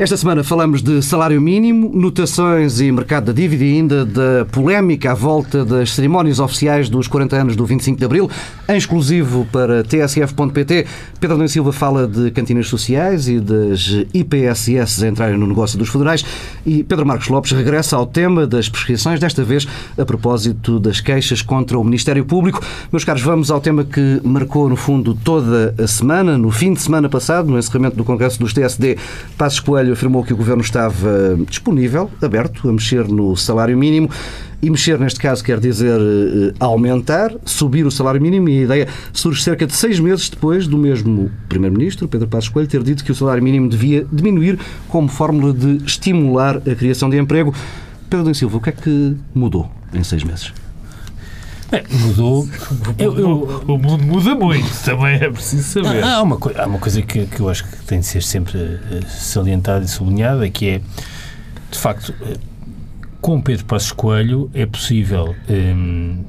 Esta semana falamos de salário mínimo, notações e mercado da dívida e ainda da polémica à volta das cerimónias oficiais dos 40 anos do 25 de Abril. Em exclusivo para tsf.pt, Pedro Nunes Silva fala de cantinas sociais e das IPSS entrarem no negócio dos federais e Pedro Marcos Lopes regressa ao tema das prescrições, desta vez a propósito das queixas contra o Ministério Público. Meus caros, vamos ao tema que marcou, no fundo, toda a semana. No fim de semana passado, no encerramento do Congresso dos TSD, Passos Coelho afirmou que o Governo estava disponível, aberto, a mexer no salário mínimo. E mexer, neste caso, quer dizer eh, aumentar, subir o salário mínimo, e a ideia surge cerca de seis meses depois do mesmo Primeiro-Ministro, Pedro Passos Coelho, ter dito que o salário mínimo devia diminuir como fórmula de estimular a criação de emprego. Pedro da Silva, o que é que mudou em seis meses? Bem, mudou. Eu, eu, o mundo muda muito, também é preciso saber. Há, há uma, há uma coisa que, que eu acho que tem de ser sempre eh, salientada e sublinhada, que é, de facto, eh, com Pedro Passos Coelho é possível hum,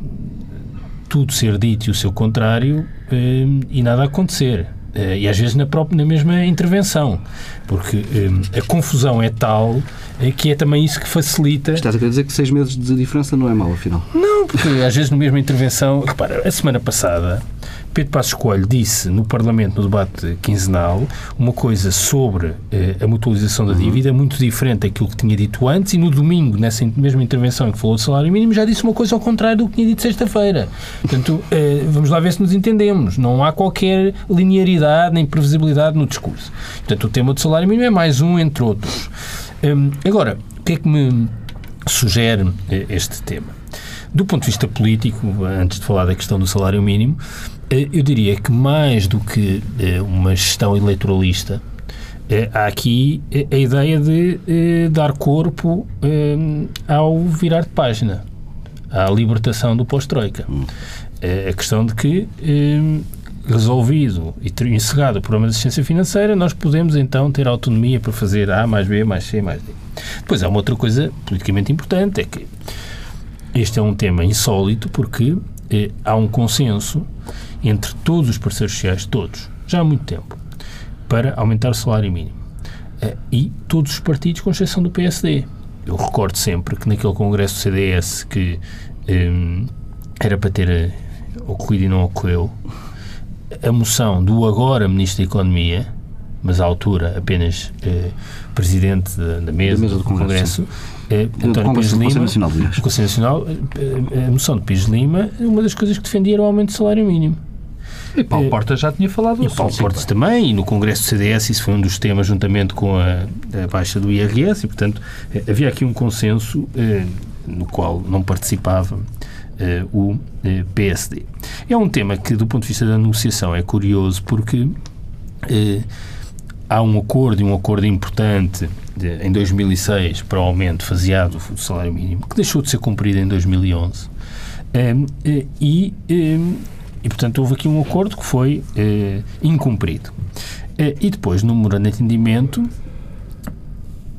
tudo ser dito e o seu contrário hum, e nada acontecer. Uh, e às vezes na, própria, na mesma intervenção, porque um, a confusão é tal uh, que é também isso que facilita. Estás a querer dizer que seis meses de diferença não é mau, afinal? Não, porque às vezes na mesma intervenção. Repara, a semana passada Pedro Passos Coelho disse no Parlamento, no debate quinzenal, uma coisa sobre eh, a mutualização da uhum. dívida muito diferente daquilo que tinha dito antes e no domingo, nessa mesma intervenção em que falou do salário mínimo, já disse uma coisa ao contrário do que tinha dito sexta-feira. Portanto, eh, vamos lá ver se nos entendemos. Não há qualquer linearidade nem previsibilidade no discurso. Portanto, o tema do salário mínimo é mais um entre outros. Um, agora, o que é que me sugere eh, este tema? Do ponto de vista político, antes de falar da questão do salário mínimo, eh, eu diria que mais do que eh, uma gestão eleitoralista, há aqui a ideia de dar corpo ao virar de página, à libertação do pós-Troika. Hum. A questão de que, resolvido e encerrado o problema de assistência financeira, nós podemos então ter autonomia para fazer A mais B mais C mais D. Depois há uma outra coisa politicamente importante, é que este é um tema insólito porque há um consenso entre todos os parceiros sociais, todos, já há muito tempo, para aumentar o salário mínimo. Eh, e todos os partidos, com exceção do PSD. Eu recordo sempre que naquele congresso do CDS que um, era para ter eh, ocorrido e não ocorreu, a moção do agora Ministro da Economia, mas à altura apenas eh, Presidente da, da, mesa, da, mesa, do Congresso, Congresso. eh, António Pires Lima, Nacional, do Conselho Nacional, a moção de Pires Lima, uma das coisas que defendia era o aumento do salário mínimo. E Paulo Portas já tinha falado E Paulo Portas também, e no Congresso do CDS isso foi um dos temas juntamente com a, a baixa do IRS, e portanto eh, havia aqui um consenso eh, no qual não participava eh, o eh, PSD. É um tema que, do ponto de vista da negociação, é curioso porque eh, há um acordo, e um acordo importante de, em 2006 para o aumento faseado do salário mínimo, que deixou de ser cumprido em 2011. Um, e e, portanto, houve aqui um acordo que foi eh, incumprido. Eh, e depois, no memorando de entendimento,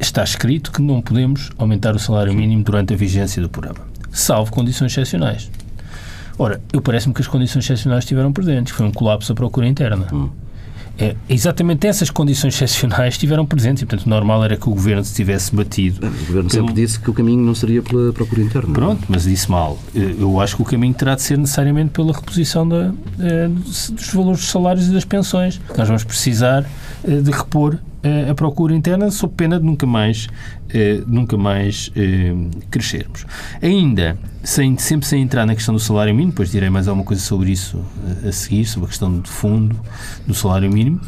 está escrito que não podemos aumentar o salário mínimo durante a vigência do programa, salvo condições excepcionais. Ora, eu parece-me que as condições excepcionais estiveram presentes, foi um colapso da procura interna. Hum é, exatamente essas condições excepcionais estiveram presentes e, portanto, normal era que o Governo se tivesse batido. O Governo pelo... sempre disse que o caminho não seria pela procura interna. Pronto, mas disse mal. Eu acho que o caminho terá de ser necessariamente pela reposição da, eh, dos valores dos salários e das pensões. Nós vamos precisar eh, de repor a procura interna sob pena de nunca mais, nunca mais crescermos. Ainda, sem, sempre sem entrar na questão do salário mínimo, depois direi mais alguma coisa sobre isso a seguir, sobre a questão de fundo do salário mínimo,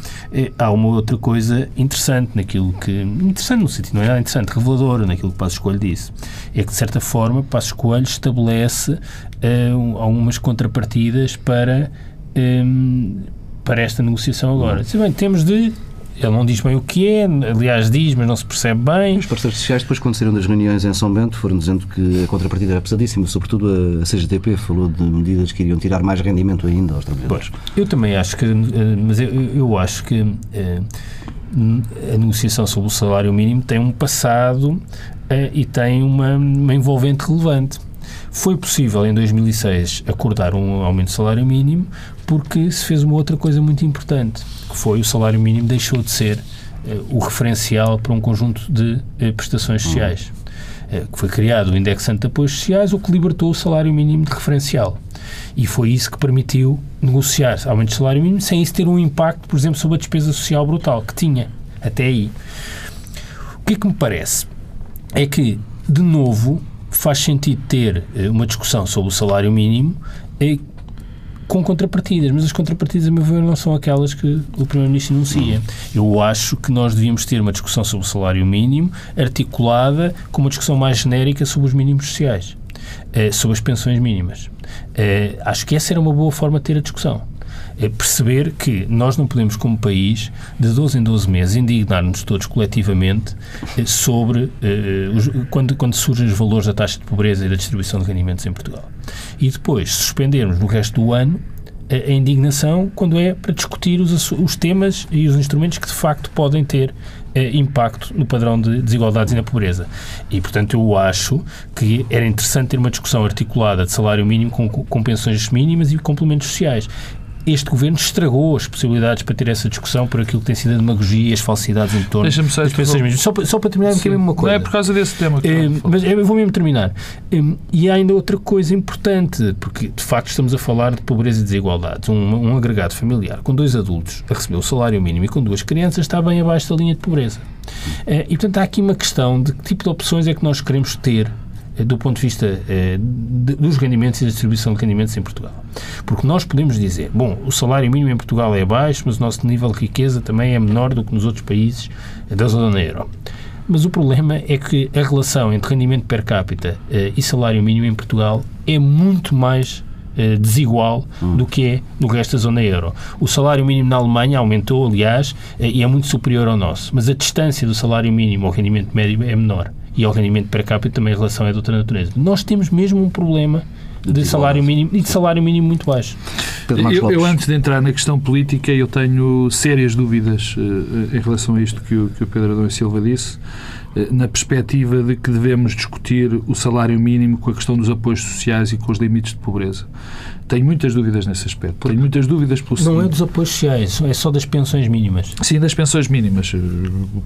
há uma outra coisa interessante naquilo que... Interessante no sentido, não é nada interessante, reveladora naquilo que Passo Escolho disse. É que, de certa forma, Passo Escolho estabelece algumas contrapartidas para para esta negociação agora. Se bem, temos de ele não diz bem o que é, aliás diz, mas não se percebe bem. Os parceiros sociais, depois, quando saíram das reuniões em São Bento, foram dizendo que a contrapartida era pesadíssima, sobretudo a CGTP falou de medidas que iriam tirar mais rendimento ainda aos trabalhadores. Pois, eu também acho que, eh, mas eu, eu acho que eh, a negociação sobre o salário mínimo tem um passado eh, e tem uma, uma envolvente relevante. Foi possível, em 2006, acordar um aumento do salário mínimo porque se fez uma outra coisa muito importante, que foi o salário mínimo deixou de ser o referencial para um conjunto de prestações sociais. que foi criado o indexante de apoios sociais, o que libertou o salário mínimo de referencial. E foi isso que permitiu negociar aumento de salário mínimo sem isso ter um impacto, por exemplo, sobre a despesa social brutal, que tinha até aí. O que é que me parece? É que, de novo, faz sentido ter uma discussão sobre o salário mínimo com contrapartidas, mas as contrapartidas, a meu ver, não são aquelas que o Primeiro-Ministro enuncia. Eu acho que nós devíamos ter uma discussão sobre o salário mínimo articulada com uma discussão mais genérica sobre os mínimos sociais, eh, sobre as pensões mínimas. Acho que essa era uma boa forma de ter a discussão perceber que nós não podemos, como país, de 12 em 12 meses, indignar-nos todos coletivamente eh, sobre eh, os, quando, quando surgem os valores da taxa de pobreza e da distribuição de rendimentos em Portugal. E depois suspendermos no resto do ano a, a indignação quando é para discutir os, os temas e os instrumentos que de facto podem ter eh, impacto no padrão de desigualdades e na pobreza. E, portanto, eu acho que era interessante ter uma discussão articulada de salário mínimo com, com pensões mínimas e complementos sociais este governo estragou as possibilidades para ter essa discussão por aquilo que tem sido a demagogia e as falsidades em torno das pensões mesmo. Só, só para terminar, Sim. uma coisa. Não é por causa desse tema. Que é, mas eu vou mesmo terminar. É, e há ainda outra coisa importante, porque de facto estamos a falar de pobreza e desigualdades. Um, um agregado familiar com dois adultos a receber o salário mínimo e com duas crianças está bem abaixo da linha de pobreza. É, e portanto há aqui uma questão de que tipo de opções é que nós queremos ter eh, do ponto de vista eh, dos rendimentos e da distribuição de rendimentos em Portugal. Porque nós podemos dizer, bom, o salário mínimo em Portugal é baixo, mas o nosso nível de riqueza também é menor do que nos outros países da zona euro. Mas o problema é que a relação entre rendimento per capita eh, e salário mínimo em Portugal é muito mais desigual hum. do que é no resto da zona euro. O salário mínimo na Alemanha aumentou, aliás, e é muito superior ao nosso, mas a distância do salário mínimo ao rendimento médio é menor e ao rendimento per capita também a relação é de outra natureza. Nós temos mesmo um problema de salário mínimo e de salário mínimo muito baixo. Eu, eu, antes de entrar na questão política, eu tenho sérias dúvidas uh, em relação a isto que o, que o Pedro Adão Silva disse, uh, na perspectiva de que devemos discutir o salário mínimo com a questão dos apoios sociais e com os limites de pobreza. Tenho muitas dúvidas nesse aspecto. Tenho muitas dúvidas pelo Não seguinte. é dos apoios sociais, é só das pensões mínimas. Sim, das pensões mínimas.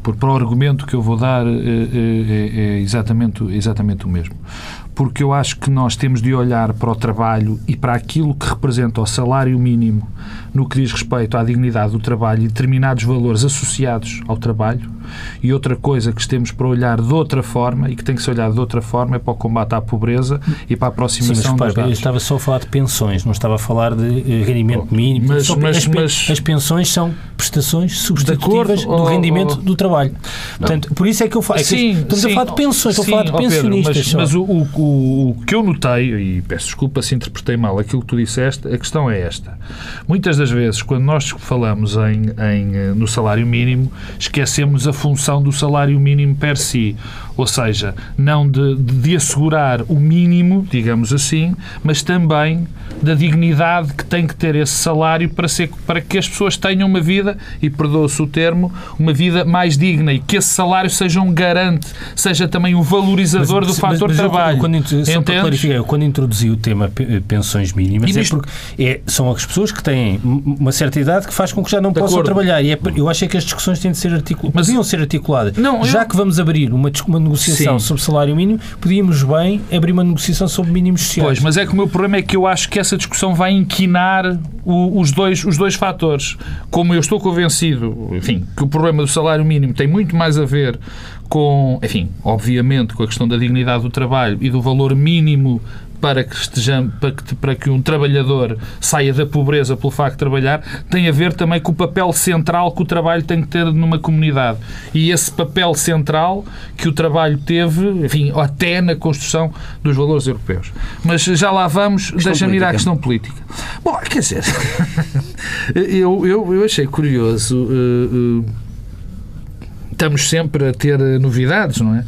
Por, para o argumento que eu vou dar é, é, é exatamente, exatamente o mesmo porque eu acho que nós temos de olhar para o trabalho e para aquilo que representa o salário mínimo no que diz respeito à dignidade do trabalho e determinados valores associados ao trabalho. E outra coisa que temos para olhar de outra forma e que tem que se olhar de outra forma é para o combate à pobreza e para a aproximação Sim, mas, Eu estava só a falar de pensões, não estava a falar de eh, rendimento mínimo. Mas, mas, as, mas, as, pensões são prestações substitutivas do rendimento do trabalho. Portanto, por isso é que eu falo. É sim, estamos sim, a falar de pensões, sim, estou a falar de pensionistas. Pedro, mas, mas o, o, o que eu notei, e peço desculpa se interpretei mal aquilo que tu disseste, a questão é esta. Muitas das vezes, quando nós falamos em, em, eh, no salário mínimo, esquecemos a função do salário mínimo per si. Ou seja, não de, de assegurar o mínimo, digamos assim, mas também da dignidade que tem que ter esse salário para, ser, para que as pessoas tenham uma vida, e perdoa-se o termo, uma vida mais digna e que esse salário seja um garante, seja também um valorizador mas, do fator mas, mas trabalho. Eu, quando, só para clarificar, eu, quando introduzi o tema pensões mínimas, é porque é, são as pessoas que têm uma certa idade que faz com que já não possam acordo. trabalhar. E é, eu acho que as discussões têm de ser articuladas. Podiam ser articuladas. Não, já eu... que vamos abrir uma, uma negociação Sim. sobre salário mínimo, podíamos bem abrir uma negociação sobre mínimos sociais. Pois, mas é que o meu problema é que eu acho que essa discussão vai inquinar o, os, dois, os dois fatores. Como eu estou convencido, enfim, que o problema do salário mínimo tem muito mais a ver com, enfim, obviamente, com a questão da dignidade do trabalho e do valor mínimo para que, estejamos, para, que, para que um trabalhador saia da pobreza pelo facto de trabalhar, tem a ver também com o papel central que o trabalho tem que ter numa comunidade. E esse papel central que o trabalho teve, enfim, até na construção dos valores europeus. Mas já lá vamos, deixa-me ir à questão política. Bom, quer dizer, eu, eu, eu achei curioso. Uh, uh, estamos sempre a ter novidades, não é?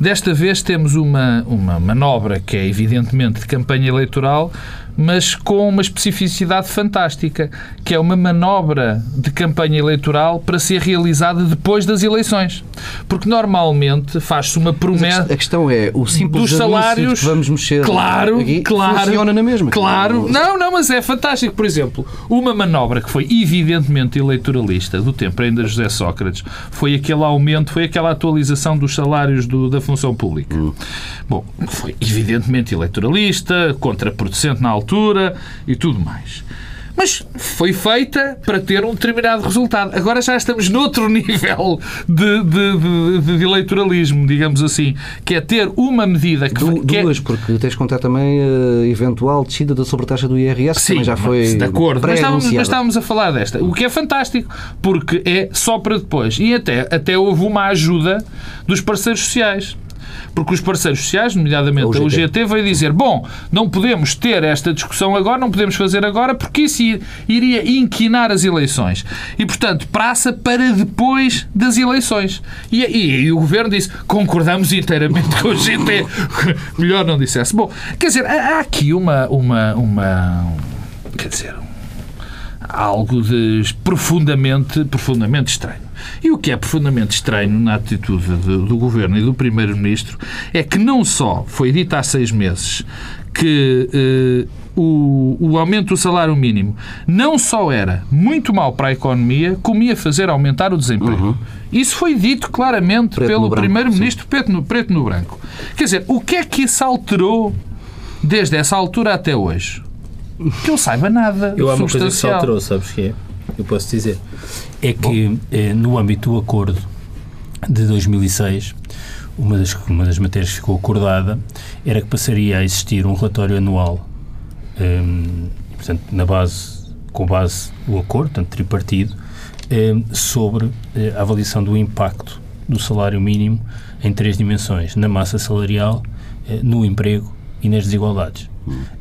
Desta vez temos uma, uma manobra que é evidentemente de campanha eleitoral, mas com uma especificidade fantástica, que é uma manobra de campanha eleitoral para ser realizada depois das eleições. Porque normalmente faz-se uma promessa. A questão é, o simples dos salários. vamos mexer claro, aqui claro, funciona na mesma. Claro, não, não, mas é fantástico. Por exemplo, uma manobra que foi evidentemente eleitoralista do tempo ainda José Sócrates foi aquele aumento, foi aquela atualização dos salários do, da função pública. Hum. Bom, foi evidentemente eleitoralista, contraproducente na altura e tudo mais. Mas foi feita para ter um determinado resultado. Agora já estamos noutro nível de, de, de, de eleitoralismo, digamos assim, que é ter uma medida que... Du, que é- duas, porque tens de contar também a eventual descida da sobretaxa do IRS, que Sim, também já foi de acordo, mas estávamos, mas estávamos a falar desta, o que é fantástico, porque é só para depois. E até, até houve uma ajuda dos parceiros sociais. Porque os parceiros sociais, nomeadamente A a UGT. Veio dizer: bom, não podemos ter esta discussão agora, não podemos fazer agora, porque isso ir- iria inquinar as eleições. E, portanto, praça para depois das eleições. E, e- e o governo disse: concordamos inteiramente com a UGT. Melhor não dissesse. Bom, quer dizer, há há aqui uma. uma, uma quer dizer, algo de profundamente, profundamente estranho. E o que é profundamente estranho na atitude do, do Governo e do Primeiro-Ministro é que não só foi dito há seis meses que eh, o, o aumento do salário mínimo não só era muito mau para a economia, como ia fazer aumentar o desemprego. Isso foi dito claramente Preto pelo Primeiro-Ministro preto no, preto no branco. Quer dizer, o que é que isso alterou desde essa altura até hoje? Que eu saiba nada Eu há uma coisa que se alterou, sabes que é? Eu posso dizer. É que eh, no âmbito do acordo de 2006, uma das, uma das matérias que ficou acordada era que passaria a existir um relatório anual, ehm, portanto, na base, com base no acordo, portanto, tripartido, ehm, sobre eh, a avaliação do impacto do salário mínimo em três dimensões: na massa salarial, eh, no emprego e nas desigualdades.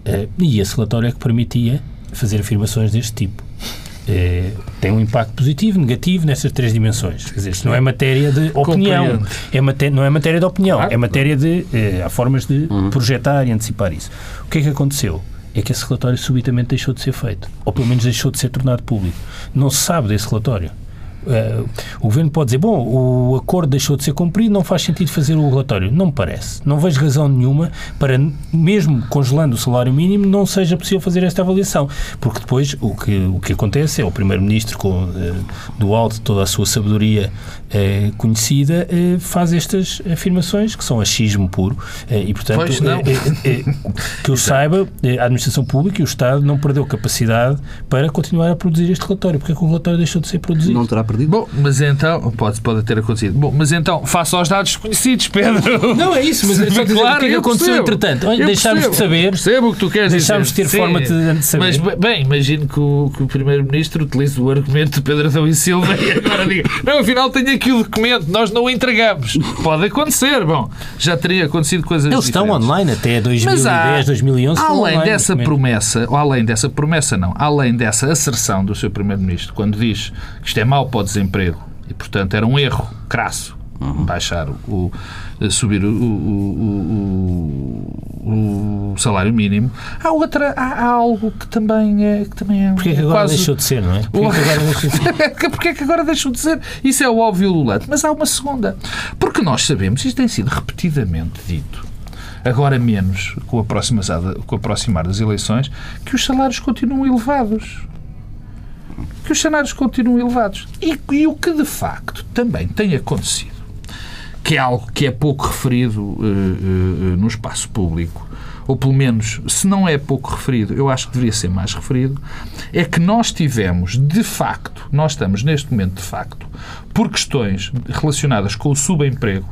Eh, e esse relatório é que permitia fazer afirmações deste tipo. Eh, tem um impacto positivo, negativo nestas três dimensões. Quer dizer, isto não é matéria de opinião. Uhum. É maté não é matéria de opinião, Claro. é matéria de. eh, há formas de projetar e antecipar isso. O que é que aconteceu? É que esse relatório subitamente deixou de ser feito, ou pelo menos deixou de ser tornado público. Não se sabe desse relatório. Eh, o governo pode dizer, bom, o acordo deixou de ser cumprido, não faz sentido fazer o relatório. Não me parece. Não vejo razão nenhuma para, mesmo congelando o salário mínimo, não seja possível fazer esta avaliação. Porque depois o que, o que acontece é o Primeiro-Ministro, com eh, do alto de toda a sua sabedoria eh, conhecida, eh, faz estas afirmações que são achismo puro. eh, e, portanto, Pois não. que eu saiba, a administração pública e o Estado não perdeu capacidade para continuar a produzir este relatório. Porque é que o relatório deixou de ser produzido? Não terá perdido? Bom, mas então, pode, pode ter acontecido. Bom, mas então, faça aos dados desconhecidos, Pedro. Não, é isso, mas é só dizer Claro, o que é que eu aconteceu percebo. entretanto. Olha, Eu deixámos percebo, de saber. Percebo o que tu queres Deixámos dizer. de ter forma de- de saber. Mas, bem, imagino que o, que o Primeiro-Ministro utilize o argumento de Pedro Adão e Silva e agora diga: não, afinal tenho aqui o documento, nós não o entregamos. Pode acontecer. Bom, já teria acontecido coisas Eles estão diferentes. online até Mas 2010, há, 2011. estão além dessa momento. promessa, ou além dessa promessa não, além dessa asserção do seu Primeiro-Ministro, quando diz que isto é mau para o desemprego e, portanto, era um erro crasso baixar o, o- subir o, o- o- o salário mínimo, há outra, há, há algo que também é, que também é, Porque é que agora quase... deixou de ser, não é? Porque é que agora deixou de ser? É que agora deixou de ser? Isso é o óbvio ululante. Mas há uma segunda. Porque nós sabemos, isto tem sido repetidamente dito, agora menos com com o aproximar das eleições, que os salários continuam elevados. Que os salários continuam elevados. E, e o que de facto também tem acontecido, que é algo que é pouco referido eh, eh, no espaço público, ou pelo menos, se não é pouco referido, eu acho que deveria ser mais referido, é que nós tivemos, de facto, nós estamos neste momento, de facto, por questões relacionadas com o subemprego,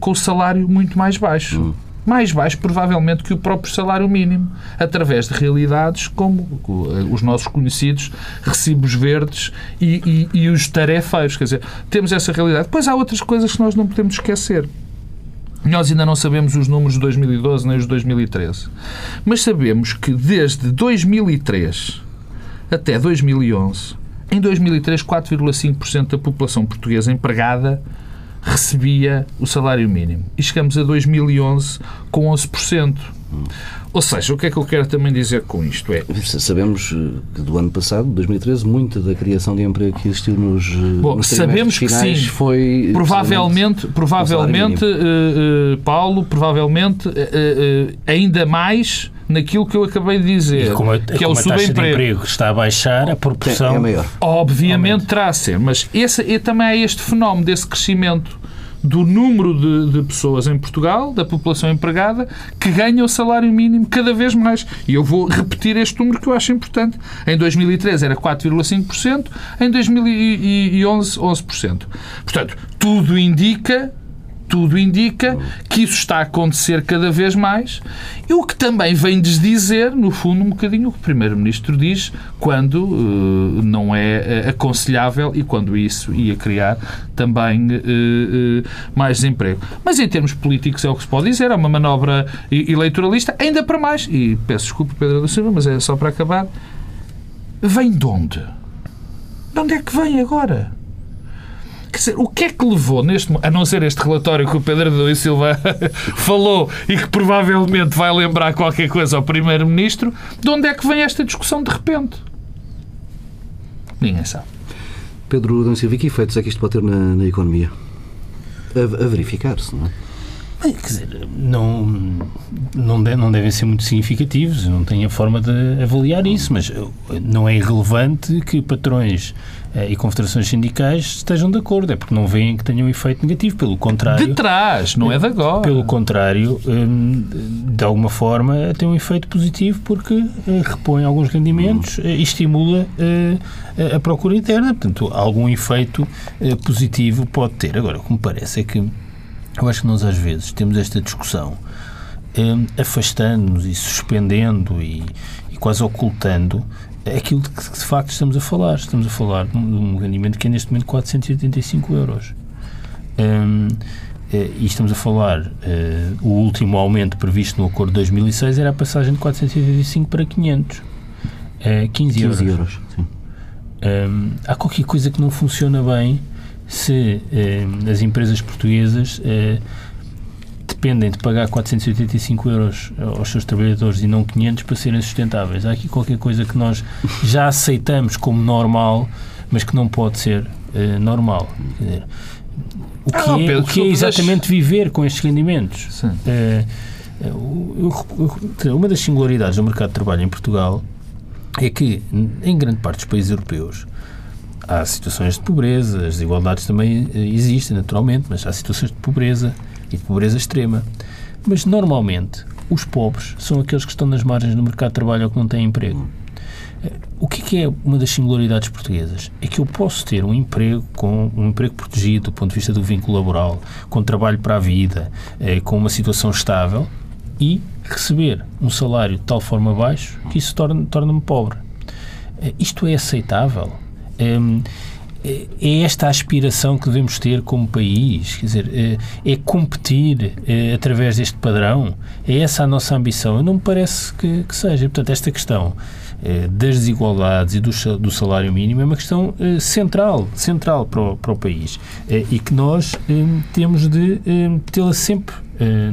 com o salário muito mais baixo. Mais baixo, provavelmente, que o próprio salário mínimo, através de realidades como eh, os nossos conhecidos recibos verdes e, e- e os tarefeiros. Quer dizer, temos essa realidade. Depois há outras coisas que nós não podemos esquecer. Nós ainda não sabemos os números de 2012 nem os de 2013. Mas sabemos que desde 2003 até 2011, em 2003, 4,5% da população portuguesa empregada recebia o salário mínimo. E chegamos a 2011 com 11%. Ou seja, o que é que eu quero também dizer com isto é... Sabemos eh, que do ano passado, 2013, muita da criação de emprego que existiu nos, eh, Bom, nos sabemos que sim. foi... Provavelmente, provavelmente uh, uh, Paulo, provavelmente uh, ainda mais naquilo que eu acabei de dizer, como a, que é o subemprego. emprego está a baixar, a proporção... É, é maior. Obviamente terá a ser, mas esse é também é este fenómeno desse crescimento do número de, de, pessoas em Portugal, da população empregada, que ganha o salário mínimo cada vez mais. E eu vou repetir este número que eu acho importante. Em 2013 era 4,5%, em 2011, 11%. Portanto, tudo indica tudo indica que isso está a acontecer cada vez mais e o que também vem desdizer, no fundo, um bocadinho o que o Primeiro-Ministro diz quando uh, não é eh, aconselhável e quando isso ia criar também uh, uh, mais desemprego. Mas em termos políticos é o que se pode dizer, é uma manobra eleitoralista, ainda para mais, e peço desculpa, Pedro da Silva, mas é só para acabar, vem de onde? De onde é que vem agora? Quer dizer, o que é que levou neste a não ser este relatório que o Pedro Adão Silva falou e que provavelmente vai lembrar qualquer coisa ao Primeiro-Ministro, de onde é que vem esta discussão de repente? Ninguém sabe. Pedro Adão Silva, que efeitos é que isto pode ter na, na economia? A, a verificar-se, não é? Bem, quer dizer, não, não, de, não devem ser muito significativos, não tenho a forma de avaliar isso, mas eh, não é irrelevante que patrões eh, e confederações sindicais estejam de acordo, é porque não veem que tenham um efeito negativo, pelo contrário... De trás, não é de agora. Pelo contrário, hum, de alguma forma tem um efeito positivo porque eh, repõe alguns rendimentos e estimula a procura interna, portanto, algum efeito positivo pode ter. Agora, o que me parece é que eu acho que nós às vezes temos esta discussão eh, afastando-nos e suspendendo e, e, quase ocultando aquilo de que de facto estamos a falar. Estamos a falar de um rendimento que é neste momento 485 euros. Um, eh, e estamos a falar, uh, o último aumento previsto no acordo de 2006 era a passagem de 485 para 500. Uh, 15, 15 euros. euros um, há qualquer coisa que não funciona bem se eh, as empresas portuguesas eh, dependem de pagar 485 euros aos seus trabalhadores e não 500 para serem sustentáveis. Há aqui qualquer coisa que nós já aceitamos como normal, mas que não pode ser eh, normal. Dizer, o que, ah, é, o que é exatamente viver com estes rendimentos? Eh, uma das singularidades do mercado de trabalho em Portugal é que, em grande parte dos países europeus, há situações de pobreza, as desigualdades também eh, existem, naturalmente, mas há situações de pobreza e de pobreza extrema. Mas, normalmente, os pobres são aqueles que estão nas margens do mercado de trabalho ou que não têm emprego. Eh, o que é, que é uma das singularidades portuguesas? É que eu posso ter um emprego com um emprego protegido do ponto de vista do vínculo laboral, com trabalho para a vida, eh, com uma situação estável e receber um salário de tal forma baixo que isso torna-me torna pobre. Isto é aceitável? Hum, é, é esta a aspiração que devemos ter como país, quer dizer, é, é competir é, através deste padrão, é essa a nossa ambição. Não me parece que, que seja. Portanto, esta questão das desigualdades e do, do, salário mínimo é uma questão central, central para o, para o país e que nós temos de tê-la sempre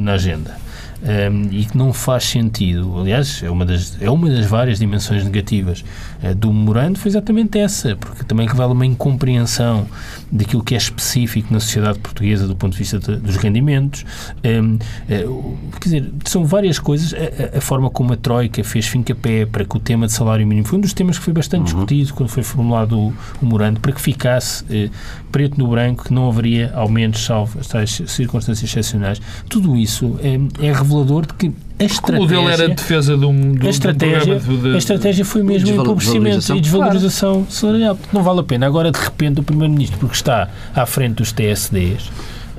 na agenda um, e que não faz sentido. Aliás, é uma das, é uma das várias dimensões negativas do memorando, foi exatamente essa, porque também revela uma incompreensão daquilo que é específico na sociedade portuguesa do ponto de vista de, dos rendimentos. Um, uh, eh, quer dizer, são várias coisas. A, a, forma como a Troika fez fim-capé para que o tema de salário mínimo foi um dos temas que foi bastante uhum. discutido quando foi formulado o, o memorando, para que ficasse uh, preto no branco, que não haveria aumentos, salvo as circunstâncias excepcionais. Tudo isso é, é revelador de que a estratégia... O dele era a defesa de um, de, a estratégia, de, de, a estratégia foi mesmo empobrecimento e desvalorização claro. salarial. Não vale a pena. Agora, de repente, o Primeiro-Ministro, porque está à frente dos TSDs,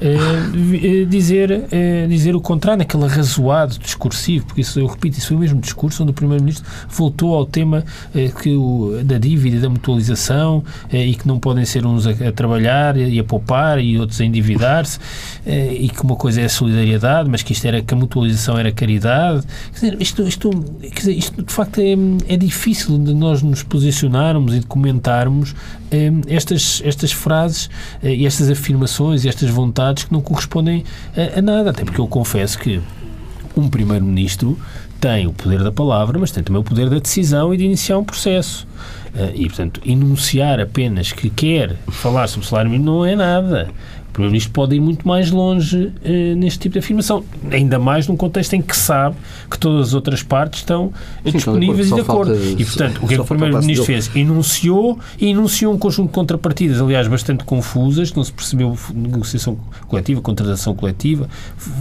Uh, dizer, uh, dizer o contrário, naquele arrazoado discursivo, porque isso, eu repito, isso foi o mesmo discurso onde o Primeiro-Ministro voltou ao tema uh, que o, da dívida da mutualização e que não podem ser uns a, a trabalhar e a poupar e outros a endividar-se e que uma coisa é a solidariedade, mas que isto era que a mutualização era caridade. Quer dizer, isto, isto, quer dizer, isto de facto é, é difícil de nós nos posicionarmos e de comentarmos estas, estas frases e estas afirmações e estas vontades que não correspondem a, a nada. Até porque eu confesso que um Primeiro-Ministro tem o poder da palavra, mas tem também o poder da decisão e de iniciar um processo. E, portanto, enunciar apenas que quer falar sobre o salário mínimo não é nada. O Primeiro-Ministro pode ir muito mais longe eh, neste tipo de afirmação, ainda mais num contexto em que sabe que todas as outras partes estão Sim, disponíveis e de acordo. E, portanto, o que é que o Primeiro-Ministro fez? Enunciou e enunciou um conjunto de contrapartidas, aliás, bastante confusas, não se percebeu negociação coletiva, contratação coletiva,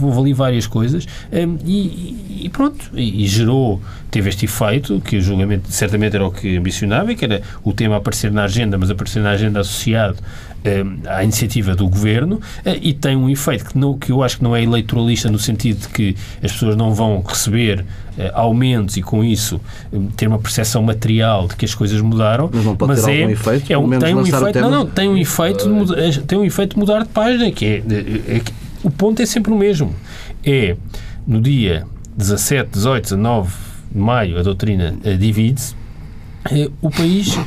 houve ali várias coisas, eh, e, e, pronto, e, e gerou, teve este efeito, que o julgamento certamente era o que ambicionava, que era o tema aparecer na agenda, mas aparecer na agenda associado eh, à iniciativa do governo eh, e tem um efeito que, não, que eu acho que não é eleitoralista no sentido de que as pessoas não vão receber eh, aumentos e com isso ter uma percepção material de que as coisas mudaram, mas, não pode mas ter é, efeito, é um, tem um efeito, não, não, tem um efeito, de, tem um efeito de mudar de página, que é, é, é o ponto é sempre o mesmo. É no dia 17, 18, 19 de maio a doutrina divide-se, o país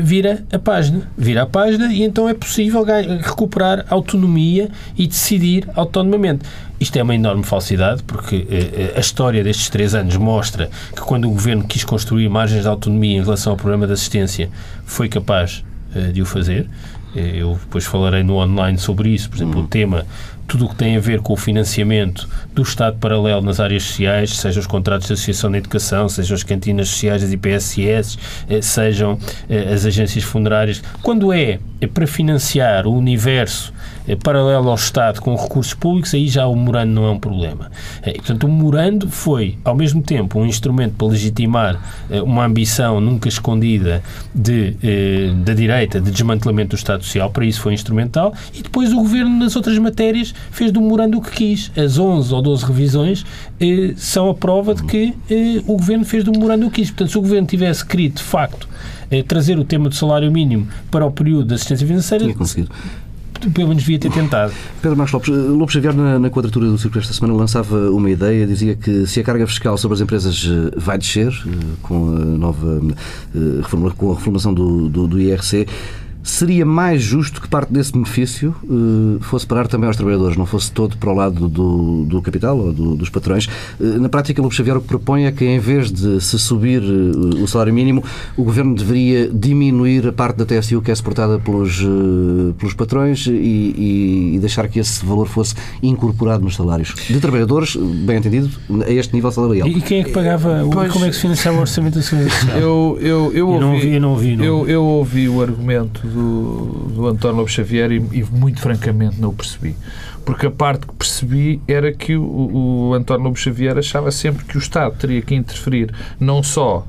vira a página. Vira a página e então é possível recuperar autonomia e decidir autonomamente. Isto é uma enorme falsidade, porque eh, a história destes três anos mostra que quando o governo quis construir margens de autonomia em relação ao programa de assistência, foi capaz eh, de o fazer. Eh, eu depois falarei no online sobre isso, por exemplo, uhum. o tema tudo o que tem a ver com o financiamento do Estado paralelo nas áreas sociais, seja os contratos de associação de educação, sejam as cantinas sociais das IPSS, eh, sejam eh, as agências funerárias. Quando é para financiar o universo paralelo ao Estado com recursos públicos, aí já o morando não é um problema. E, portanto, o morando foi, ao mesmo tempo, um instrumento para legitimar uma ambição nunca escondida de, da direita de desmantelamento do Estado Social, para isso foi instrumental, e depois o Governo, nas outras matérias, fez do memorando o que quis. As 11 ou 12 revisões eh, são a prova de que eh, o Governo fez do memorando o que quis. Portanto, se o Governo tivesse querido, de facto, eh, trazer o tema do salário mínimo para o período de assistência financeira... Tinha conseguido pelo menos devia ter tentado. Pedro Marcos Lopes, eh, Lopes Xavier, na, na quadratura do círculo esta semana, lançava uma ideia, dizia que se a carga fiscal sobre as empresas eh, vai descer, com a nova com a reformulação do, do, do IRC, seria mais justo que parte desse benefício uh, fosse parar também aos trabalhadores, não fosse todo para o lado do, do capital ou do, dos patrões. Uh, na prática, Lopes Xavier o que propõe é que, em vez de se subir uh, o salário mínimo, o Governo deveria diminuir a parte da TSU que é suportada pelos, pelos patrões e, e, e, deixar que esse valor fosse incorporado nos salários de trabalhadores, bem entendido, a este nível salarial. E, quem é que pagava, pois, como é que se financiava o orçamento da Segurança Social? Eu, eu, eu, ouvi, não ouvi, não ouvi, não. Eu, eu ouvi o argumento do, do António Lopes Xavier e, e, muito francamente não o percebi. Porque a parte que percebi era que o, o António Lopes Xavier achava sempre que o Estado teria que interferir não só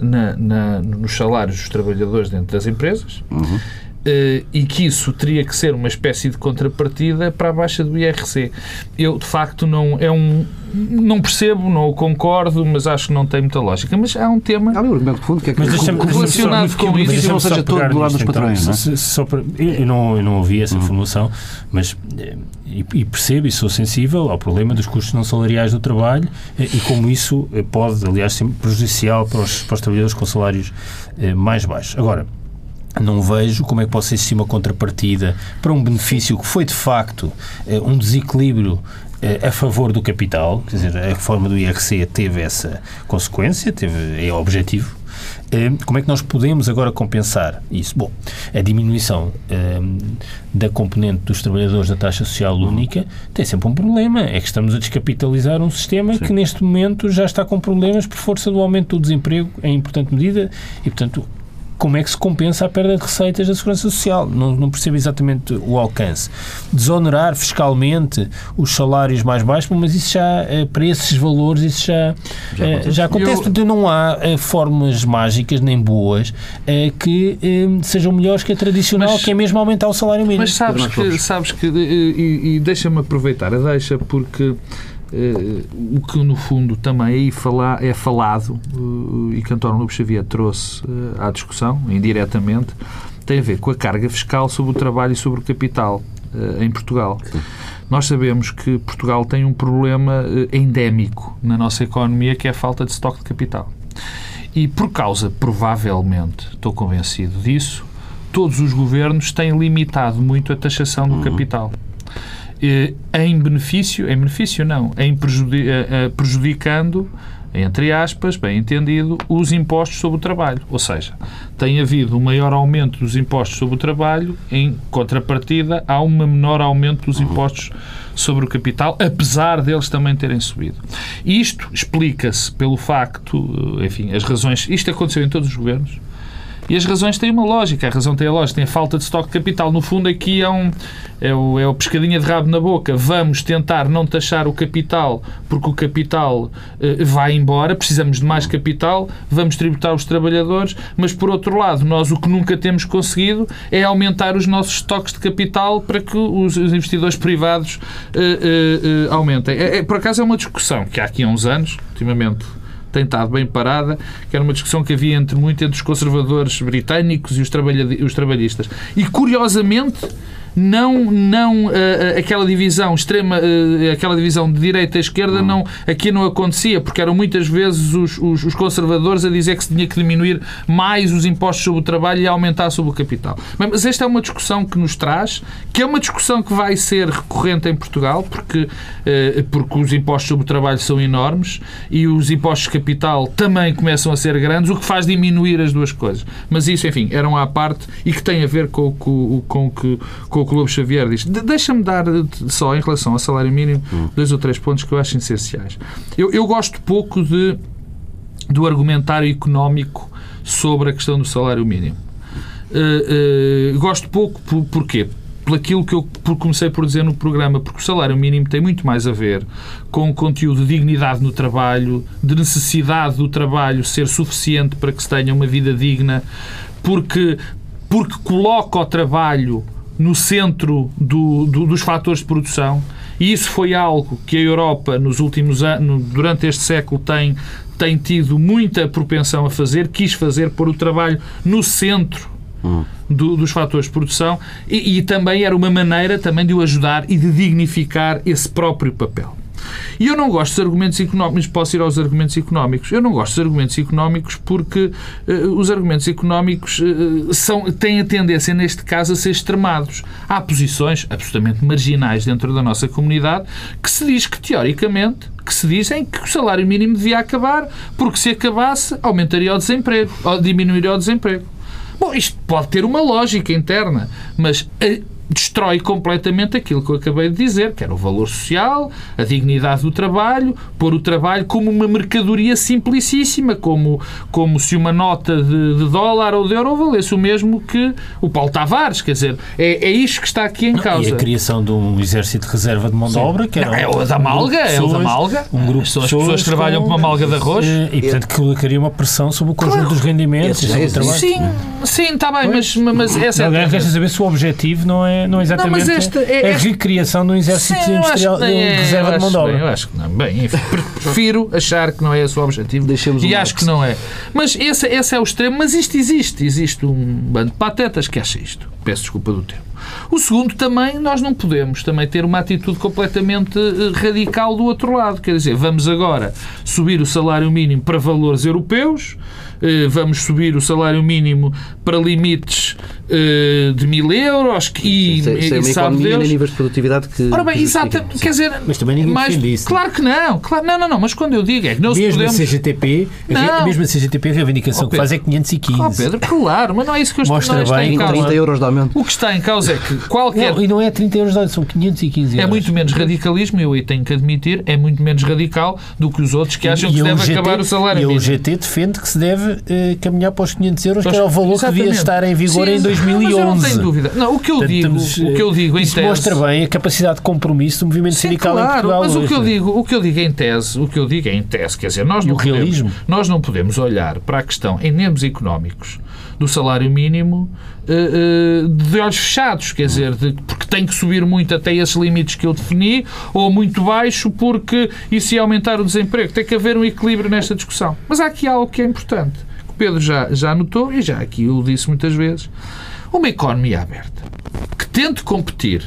na, na, nos salários dos trabalhadores dentro das empresas, uhum. Uh, e que isso teria que ser uma espécie de contrapartida para a baixa do IRC. Eu, de facto, não é um não percebo, não concordo, mas acho que não tem muita lógica. Mas há um tema. Há um argumento de fundo que é que mas relacionado com isso. Não seja todo do lado dos então. patrões. Não é? só para, eu, não, eu não ouvi essa uhum. informação, mas eh, e, e, percebo e sou sensível ao problema dos custos não salariais do trabalho e, eh, e como isso pode, aliás, ser prejudicial para os, para os trabalhadores com salários mais baixos. Agora, não vejo como é que possa existir uma contrapartida para um benefício que foi de facto eh, um desequilíbrio eh, a favor do capital, quer dizer, a reforma do IRC teve essa consequência, teve, é objetivo. Eh, como é que nós podemos agora compensar isso? Bom, a diminuição da componente dos trabalhadores da taxa social única tem sempre um problema, é que estamos a descapitalizar um sistema Sim. que neste momento já está com problemas por força do aumento do desemprego em importante medida e, portanto, como é que se compensa a perda de receitas da Segurança Social. Não, não percebo exatamente o alcance. Desonerar fiscalmente os salários mais baixos, mas isso já, eh, para esses valores, isso já, já eh, acontece. Já acontece. Eu... Portanto, não há eh, fórmulas mágicas nem boas que sejam melhores que a tradicional, mas, que é mesmo aumentar o salário mínimo. Mas sabes que, sabes que e, e deixa-me aproveitar a deixa, porque o que no fundo também fala, é falado uh, e que António Lopes Xavier trouxe uh, à discussão, indiretamente, tem a ver com a carga fiscal sobre o trabalho e sobre o capital em Portugal. Sim. Nós sabemos que Portugal tem um problema endémico na nossa economia que é a falta de estoque de capital. E por causa, provavelmente, estou convencido disso, todos os governos têm limitado muito a taxação do capital. Eh, em benefício, em benefício não, em prejudi eh, eh, prejudicando entre aspas, bem entendido, os impostos sobre o trabalho. Ou seja, tem havido um maior aumento dos impostos sobre o trabalho, em contrapartida, há um menor aumento dos impostos sobre o capital, apesar deles também terem subido. Isto explica-se pelo facto, enfim, as razões. Isto aconteceu em todos os governos e as razões têm uma lógica. A razão tem a lógica, tem a falta de estoque de capital. No fundo, aqui é, um, é, o, é o pescadinha de rabo na boca. Vamos tentar não taxar o capital porque o capital eh, vai embora, precisamos de mais capital, vamos tributar os trabalhadores, mas por outro lado, nós o que nunca temos conseguido é aumentar os nossos estoques de capital para que os, os investidores privados eh, eh, aumentem. É, é, por acaso é uma discussão que há aqui há uns anos, ultimamente tem estado bem parada, que era uma discussão que havia entre muito entre os conservadores britânicos e os, os trabalhistas. E, curiosamente, não, não uh, aquela divisão extrema, uh, aquela divisão de direita e esquerda, hum. não, aqui não acontecia, porque eram muitas vezes os, os, os, conservadores a dizer que se tinha que diminuir mais os impostos sobre o trabalho e aumentar sobre o capital. Mas esta é uma discussão que nos traz, que é uma discussão que vai ser recorrente em Portugal, porque, porque os impostos sobre o trabalho são enormes e os impostos de capital também começam a ser grandes, o que faz diminuir as duas coisas. Mas isso, enfim, eram à parte e que tem a ver com, com, com, com, com o Globo Xavier diz. Deixa-me dar só, em relação ao salário mínimo, hum. dois ou três pontos que eu acho essenciais. Eu, eu gosto pouco de, do argumentário económico sobre a questão do salário mínimo. Uh, uh, gosto pouco, por, porquê? Pelo aquilo que eu comecei por dizer no programa, porque o salário mínimo tem muito mais a ver com o conteúdo de dignidade no trabalho, de necessidade do trabalho ser suficiente para que se tenha uma vida digna, porque, porque coloca o trabalho no centro do, do, dos fatores de produção. E isso foi algo que a Europa, nos últimos anos, durante este século, tem, tem tido muita propensão a fazer, quis fazer, pôr o trabalho no centro hum. do, dos fatores de produção e, e também era uma maneira também de o ajudar e de dignificar esse próprio papel. E eu não gosto dos argumentos económicos, posso ir aos argumentos económicos. Eu não gosto dos argumentos económicos porque uh, os argumentos económicos uh, são, têm a tendência, neste caso, a ser extremados. Há posições absolutamente marginais dentro da nossa comunidade que se diz que, teoricamente, que se dizem que o salário mínimo devia acabar, porque se acabasse, aumentaria o desemprego, ou diminuiria o desemprego. Bom, isto pode ter uma lógica interna, mas destrói completamente aquilo que eu acabei de dizer, que era o valor social, a dignidade do trabalho, pôr o trabalho como uma mercadoria simplicíssima, como, como se uma nota de, de dólar ou de euro valesse o mesmo que o Paulo Tavares. Quer dizer, é, é isto que está aqui em Não, causa. E a criação de um exército de reserva de mão de obra, que era. é o da malga, é o da malga. Um grupo São as pessoas que trabalham com uma malga de arroz. E, e portanto, que colocaria uma pressão sobre o conjunto claro. dos rendimentos sobre o trabalho. Sim, sim, está bem, mas, mas essa é. Alguém quer saber se o objetivo não é não é exatamente não, esta, é, a recriação de um exército Sim, industrial, de é, reserva de mão de obra. Eu acho que não. Bem, enfim, prefiro achar que não é esse o objetivo Deixemos e acho que não é. Mas esse, esse é o extremo, mas isto existe. Existe um bando de patetas que acha isto. Peço desculpa do termo. O segundo, também, nós não podemos também ter uma atitude completamente eh, radical do outro lado. Quer dizer, vamos agora subir o salário mínimo para valores europeus, vamos subir o salário mínimo para limites eh, de mil euros e, sem, sem e, uma sabe Deus... níveis de produtividade que... Ora bem, exatamente, quer dizer... Mas também ninguém mas, isso. Claro que não, claro, não, não, não, mas quando eu digo é que não mesmo podemos... A CGTP, não. Mesmo a CGTP, a reivindicação oh, que faz é 515. Oh, Pedro, claro, mas não é isso que eu Mostra estou bem, em causa. 30 euros de aumento. O que está em causa é que qualquer... Não, e não é 30 euros de aumento, são 515 euros. É muito menos radicalismo, eu aí tenho que admitir, é muito menos radical do que os outros que acham e, que se deve GT, acabar o salário mínimo. E o GT defende que se deve eh, caminhar para os 500 euros, que era o valor Exatamente. que devia estar em vigor Sim, em 2011. Não, não tenho dúvida. Não, o que eu Portanto, digo, estamos, o que eu digo em isso tese... mostra bem a capacidade de compromisso do movimento Sim, sindical claro, em Portugal. mas o que eu digo, o que eu digo em tese, o que eu digo é em tese, quer dizer, nós não, podemos, nós não podemos olhar para a questão em termos económicos do salário mínimo uh, uh, de olhos fechados, quer dizer, de, porque tem que subir muito até esses limites que eu defini, ou muito baixo porque isso ia aumentar o desemprego. Tem que haver um equilíbrio nesta discussão. Mas há aqui algo que é importante, que o Pedro já, já notou, e já aqui eu disse muitas vezes, uma economia aberta que tente competir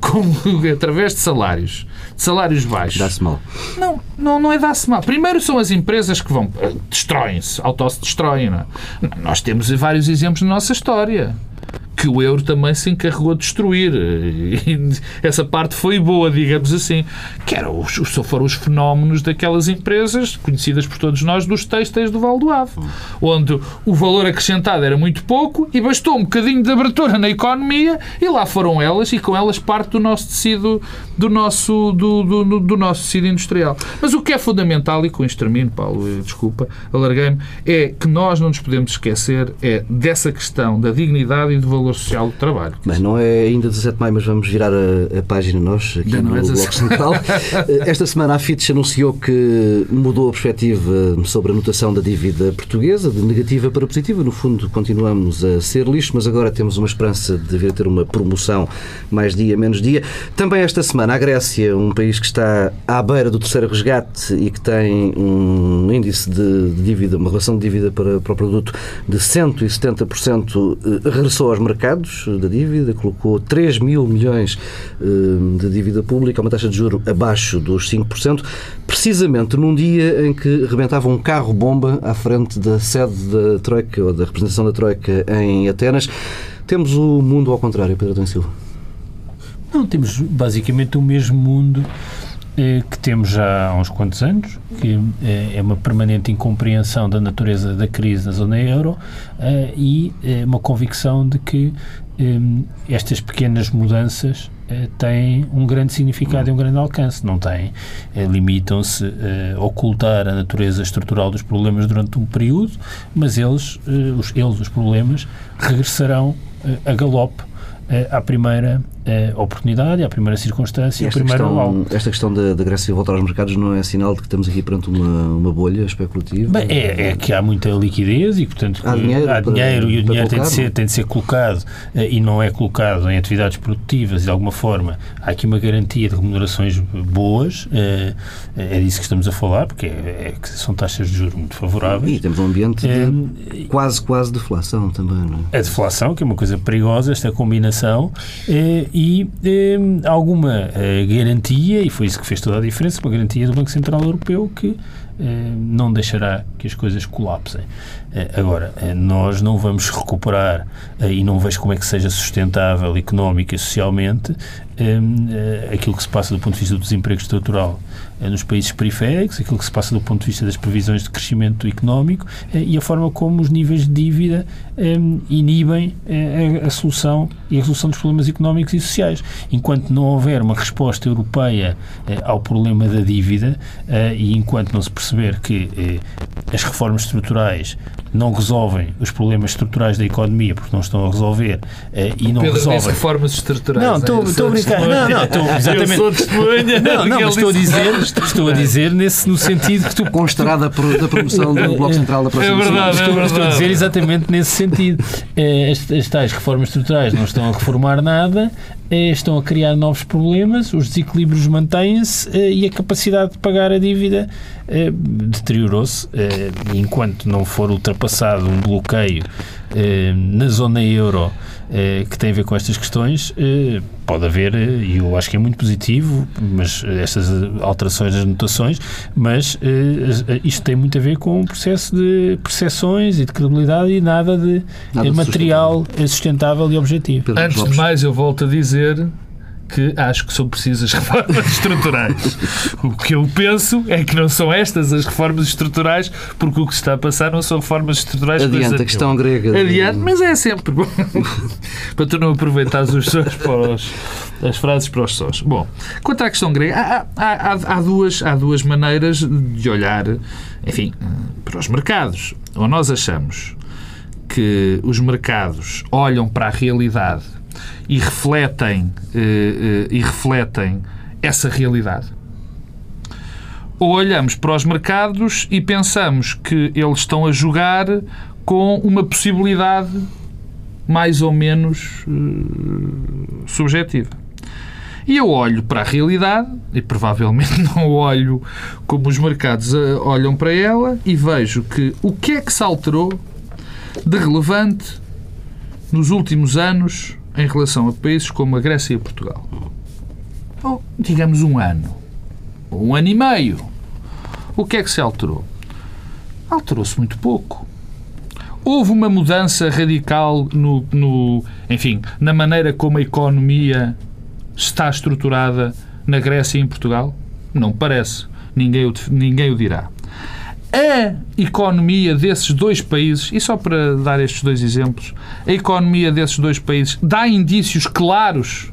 como através de salários, salários baixos. Dá-se mal. Não, não, não é dar-se mal. Primeiro são as empresas que vão. eh, destroem-se, auto-se destroem. Não é? Nós temos vários exemplos na nossa história. Que o euro também se encarregou de destruir. E essa parte foi boa, digamos assim. Que eram os, os- foram os fenómenos daquelas empresas, conhecidas por todos nós, dos têxteis do Val do Ave. Onde o valor acrescentado era muito pouco e bastou um bocadinho de abertura na economia e lá foram elas e com elas parte do nosso tecido, do nosso, do, do, do- do nosso tecido industrial. Mas o que é fundamental, e com isto termino, Paulo, eh, desculpa, alarguei-me, é que nós não nos podemos esquecer é dessa questão da dignidade e do valor social do trabalho. Bem, não é ainda 17 de maio, mas vamos virar a, a página nós, aqui no é Bloco 17. Central. Eh, Esta semana a Fitch anunciou que mudou a perspectiva sobre a notação da dívida portuguesa, de negativa para positiva. No fundo, continuamos a ser lixo, mas agora temos uma esperança de vir a ter uma promoção mais dia, menos dia. Também esta semana a Grécia, um país que está à beira do terceiro resgate e que tem um índice de de dívida, uma relação de dívida para, para o produto de 170%, eh, regressou aos mercados da dívida, colocou 3 mil milhões eh, de dívida pública, uma taxa de juro abaixo dos 5%, precisamente num dia em que rebentava um carro-bomba à frente da sede da Troika, ou da representação da Troika em Atenas. Temos o mundo ao contrário, Pedro Adão Silva. Não, temos basicamente o mesmo mundo que temos já há uns quantos anos, que eh, é uma permanente incompreensão da natureza da crise na zona euro eh, e eh, uma convicção de que eh, estas pequenas mudanças eh, têm um grande significado e um grande alcance. Não têm. Eh, Limitam-se eh, a ocultar a natureza estrutural dos problemas durante um período, mas eles, eh, os, eles, os problemas, regressarão eh, a galope eh, à primeira eh, oportunidade, à primeira circunstância, ao primeiro questão, esta questão da, da Grécia voltar aos mercados não é sinal de que estamos aqui perante uma, uma bolha especulativa? Bem, é, é que há muita liquidez e, portanto, Há dinheiro há para- dinheiro e o para dinheiro tem de, ser, não? tem de ser colocado eh, e não é colocado em atividades produtivas e, de alguma forma, há aqui uma garantia de remunerações boas. eh, é disso que estamos a falar, porque é, é são taxas de juros muito favoráveis. E temos um ambiente de quase, quase deflação também, não é? a deflação, que é uma coisa perigosa, esta combinação, eh, e eh, alguma eh, garantia, e foi isso que fez toda a diferença, uma garantia do Banco Central Europeu que não deixará que as coisas colapsem. Eh, agora, eh, nós não vamos recuperar, eh, e não vejo como é que seja sustentável económica e socialmente, eh, eh, aquilo que se passa do ponto de vista do desemprego estrutural eh, nos países periféricos, aquilo que se passa do ponto de vista das previsões de crescimento económico eh, e a forma como os níveis de dívida eh, inibem eh, a, solução e a resolução dos problemas económicos e sociais. Enquanto não houver uma resposta europeia eh, ao problema da dívida eh, e enquanto não se perceber que eh, as reformas estruturais não resolvem os problemas estruturais da economia porque não estão a resolver eh, e não Pedro disse resolvem reformas estruturais. não, é? estou Eu estou a brincar. Não, não, estou Eu exatamente. sou testemunha. Não, não, Ele mas estou a dizer, estou a dizer nesse, no sentido que tu Constará da, pro- da promoção do Bloco Central da próxima É verdade, semana. é Estou, estou a dizer verdade. exatamente nesse sentido. Eh, As, as tais reformas estruturais não estão a reformar nada, estão a criar novos problemas, os desequilíbrios mantêm-se eh, e a capacidade de pagar a dívida eh, deteriorou-se. eh, Enquanto não for ultrapassado um bloqueio eh, na zona euro eh, que tem a ver com estas questões, eh, pode haver, eh, e eu acho que é muito positivo, mas eh, estas eh, alterações das notações, mas eh, as- eh, isto tem muito a ver com um processo de percepções e de credibilidade e nada de Nada eh, material eh, sustentável e objetivo. Antes de mais, eu volto a dizer que acho que são precisas reformas estruturais. O que eu penso é que não são estas as reformas estruturais, porque o que se está a passar não são reformas estruturais. coisa Adiante, a questão grega. Adiante, mas é sempre bom. para tu não aproveitares os sons para os, as frases para os sons. Bom, quanto à questão grega, há, há- há- há duas, há duas maneiras de olhar, enfim, para os mercados. Ou nós achamos que os mercados olham para a realidade e refletem, eh, eh, e refletem essa realidade. Ou olhamos para os mercados e pensamos que eles estão a jogar com uma possibilidade mais ou menos eh, subjetiva. E eu olho para a realidade, e provavelmente não olho como os mercados olham para ela, e vejo que o que é que se alterou de relevante nos últimos anos em relação a países como a Grécia e Portugal. oh, digamos, um ano, um ano e meio, o que é que se alterou? Alterou-se muito pouco. Houve uma mudança radical no, no, enfim, na maneira como a economia está estruturada na Grécia e em Portugal? Não parece. Ninguém o, ninguém o dirá. A economia desses dois países, e só para dar estes dois exemplos, a economia desses dois países dá indícios claros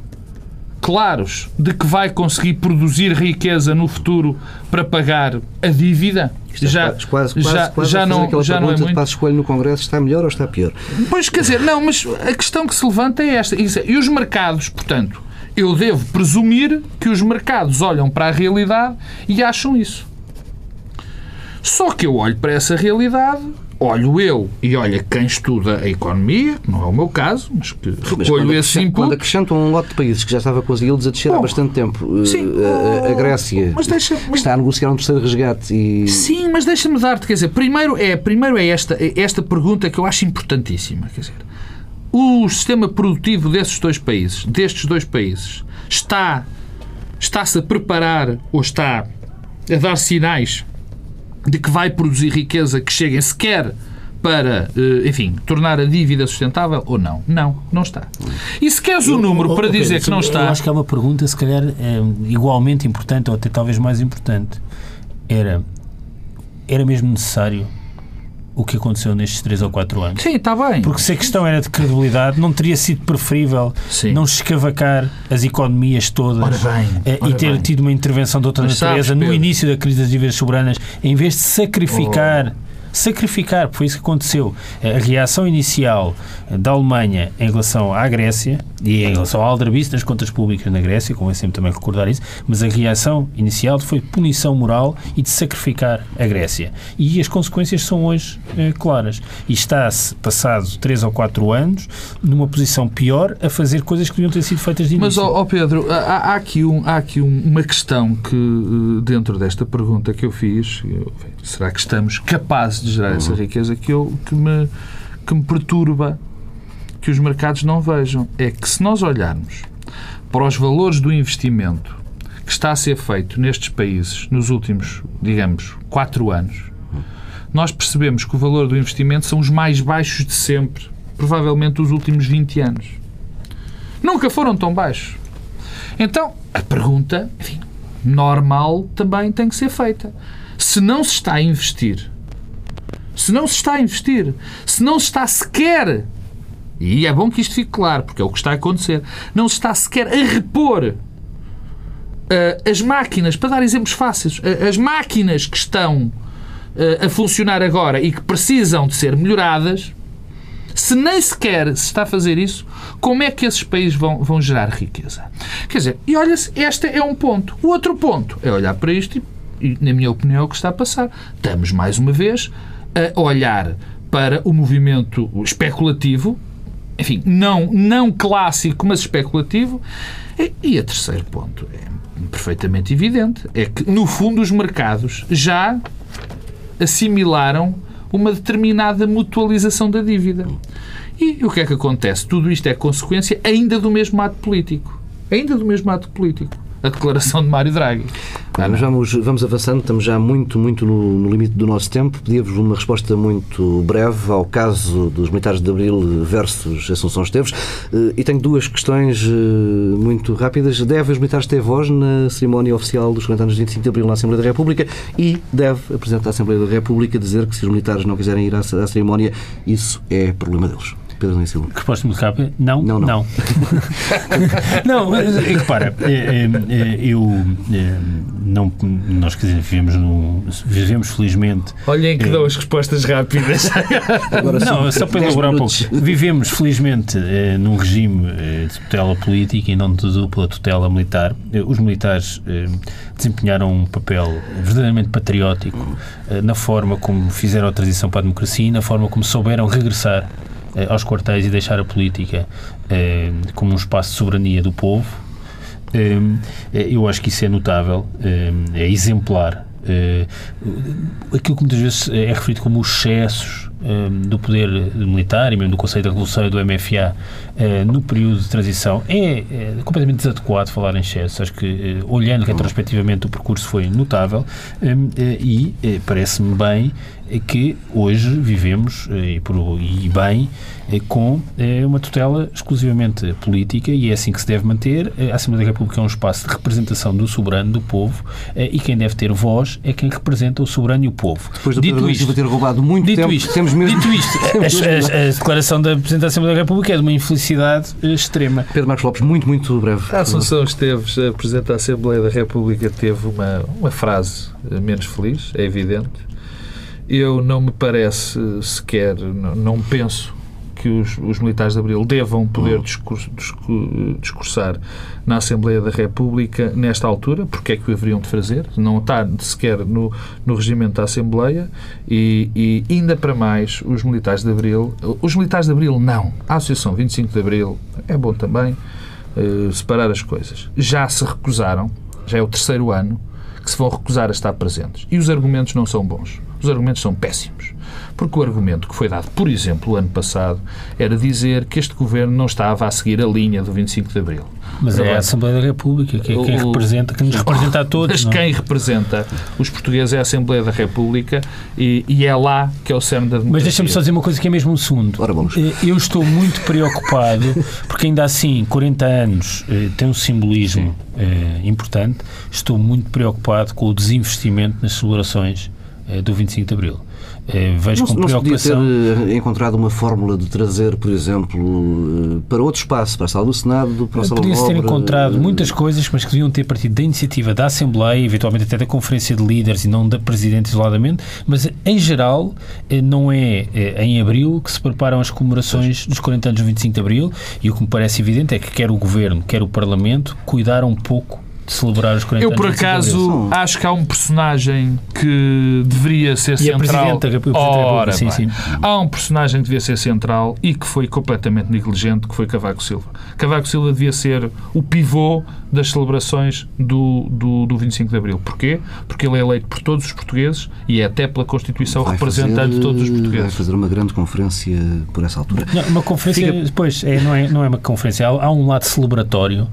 claros de que vai conseguir produzir riqueza no futuro para pagar a dívida? É já, quase, quase, já, quase já não, já não é muito. Passo Escolho no Congresso está melhor ou está pior? Pois, quer dizer, não, mas a questão que se levanta é esta. E os mercados, portanto, eu devo presumir que os mercados olham para a realidade e acham isso. Só que eu olho para essa realidade olho eu e olha quem estuda a economia, não é o meu caso, mas que recolho esse input. Quando acrescentam um lote de países que já estava com as yields a descer Bom, há bastante tempo, eh, sim, a, a, Grécia mas deixa, mas, está a negociar um terceiro resgate e... Sim, mas deixa-me dar-te, quer dizer, primeiro é, primeiro é esta, é esta pergunta que eu acho importantíssima, quer dizer, o sistema produtivo desses dois países, destes dois países, está está-se a preparar ou está a dar sinais de que vai produzir riqueza que cheguem sequer para, eh, enfim, tornar a dívida sustentável ou não? Não, não está. E se queres o um número para dizer que não está... Eu acho que há uma pergunta, se calhar, é igualmente importante, ou até talvez mais importante. Era, era mesmo necessário o que aconteceu nestes 3 ou 4 anos. Sim, está bem. Porque se a questão era de credibilidade, não teria sido preferível Sim. não escavacar as economias todas bem, eh, e ter bem. tido uma intervenção de outra Mas natureza sabes, no início da crise das dívidas soberanas, em vez de sacrificar. Oh sacrificar, foi isso que aconteceu. A reação inicial da Alemanha em relação à Grécia e em relação ao aldrabice das contas públicas na Grécia, convém sempre também recordar isso, mas a reação inicial foi punição moral e de sacrificar a Grécia. E as consequências são hoje eh, claras. E está-se, passado três ou quatro anos, numa posição pior a fazer coisas que deviam ter sido feitas de início. Mas, ó, Pedro, há, há, aqui, um, há aqui um, uma questão que, eh, dentro desta pergunta que eu fiz, eu, será que estamos capazes de gerar essa uhum. riqueza que, eu, que, me, que me perturba que os mercados não vejam. É que se nós olharmos para os valores do investimento que está a ser feito nestes países nos últimos, digamos, quatro anos, nós percebemos que o valor do investimento são os mais baixos de sempre, provavelmente dos últimos 20 anos. Nunca foram tão baixos. Então, a pergunta, enfim, normal também tem que ser feita. Se não se está a investir se não se está a investir, se não se está sequer, e é bom que isto fique claro, porque é o que está a acontecer, não se está sequer a repor uh, as máquinas, para dar exemplos fáceis, uh, as máquinas que estão uh, a funcionar agora e que precisam de ser melhoradas, se nem sequer se está a fazer isso, como é que esses países vão, vão gerar riqueza? Quer dizer, e olha-se, este é um ponto. O outro ponto é olhar para isto e, na minha opinião, é o que está a passar. Estamos, mais uma vez, a olhar para o movimento especulativo, enfim, não, não clássico, mas especulativo. E, e a terceiro ponto é perfeitamente evidente, é que, no fundo, os mercados já assimilaram uma determinada mutualização da dívida. E o que é que acontece? Tudo isto é consequência ainda do mesmo ato político. Ainda do mesmo ato político a declaração de Mário Draghi. Mas vamos, vamos avançando, estamos já muito, muito no, no limite do nosso tempo. Pedia-vos uma resposta muito breve ao caso dos militares de Abril versus Assunção Esteves. Eh, e tenho duas questões eh, muito rápidas. Deve os militares ter voz na cerimónia oficial dos 40 anos de 25 de Abril na Assembleia da República e deve a Presidente da Assembleia da República dizer que se os militares não quiserem ir à, à cerimónia, isso é problema deles. Pedro Nem Silva? Resposta muito rápida. Não, não. Não, não. não repara, é, é, é, eu não, nós quer dizer, vivemos, no, vivemos felizmente. Olhem que dão as respostas rápidas. Agora, não, só para elaborar um pouco. Vivemos felizmente num regime de tutela política e não de dupla tutela militar. Os militares desempenharam um papel verdadeiramente patriótico na forma como fizeram a transição para a democracia e na forma como souberam regressar eh, aos quartéis e deixar a política eh, como um espaço de soberania do povo. Eh, eu acho que isso é notável, é exemplar. aquilo que muitas vezes é referido como os excessos do poder militar e mesmo do Conselho da Revolução e do MFA no período de transição é, é completamente desadequado falar em excesso. Acho que, olhando retrospectivamente, o percurso foi notável e parece-me bem que hoje vivemos, e, por, e bem, com uma tutela exclusivamente política e é assim que se deve manter. A Assembleia da República é um espaço de representação do soberano, do povo, e quem deve ter voz é quem representa o soberano e o povo. Depois do dito Pedro isto, ter roubado muito dito tempo, isto, temos mesmo... Dito isto, a, a, a, declaração da Presidente da Assembleia da República é de uma infelicidade extrema. Pedro Marcos Lopes, muito, muito breve. A Assunção Esteves, a Presidente da Assembleia da República, teve uma, uma frase menos feliz, é evidente. Eu não me parece sequer, não, não penso que os, os, militares de Abril devam poder discurs, discursar na Assembleia da República nesta altura, porque é que o haveriam de fazer, não está sequer no, no regimento da Assembleia e, e, ainda para mais os militares de Abril, os militares de Abril não, a Associação 25 de Abril é bom também uh, separar as coisas, já se recusaram, já é o terceiro ano que se vão recusar a estar presentes. E os argumentos não são bons, os argumentos são péssimos. Porque o argumento que foi dado, por exemplo, o ano passado, era dizer que este governo não estava a seguir a linha do 25 de Abril. Mas é a Assembleia da República que é quem o, representa, que nos representa a todos. Mas não? É? quem representa os portugueses é a Assembleia da República e, e é lá que é o cerne da democracia. Mas deixa-me só dizer uma coisa que é mesmo um segundo. Ora, vamos. Eh, eu estou muito preocupado, porque ainda assim, 40 anos eh, tem um simbolismo eh, importante, estou muito preocupado com o desinvestimento nas celebrações do 25 de Abril. É, vejo não, com não preocupação. Não podia ter encontrado uma fórmula de trazer, por exemplo, para outro espaço, para a sala do Senado, para a sala Podia-se ter encontrado muitas coisas, mas que deviam ter partido da iniciativa da Assembleia, eventualmente até da Conferência de Líderes e não da Presidente isoladamente, mas em geral não é em abril que se preparam as comemorações dos 40 anos do 25 de abril e o que me parece evidente é que quer o Governo, quer o Parlamento cuidaram um pouco celebrar os 40 Eu, por acaso, acho que há um personagem que deveria ser e central. A República, Ora, sim, sim. Há um personagem que devia ser central e que foi completamente negligente, que foi Cavaco Silva. Cavaco Silva devia ser o pivô das celebrações do, do, do 25 de Abril. Porquê? Porque ele é eleito por todos os portugueses e é até pela Constituição vai representante fazer, de todos os portugueses. Vai fazer uma grande conferência por essa altura. Não, uma conferência, Fica... depois, é, não, é, não é uma conferência, há, há um lado celebratório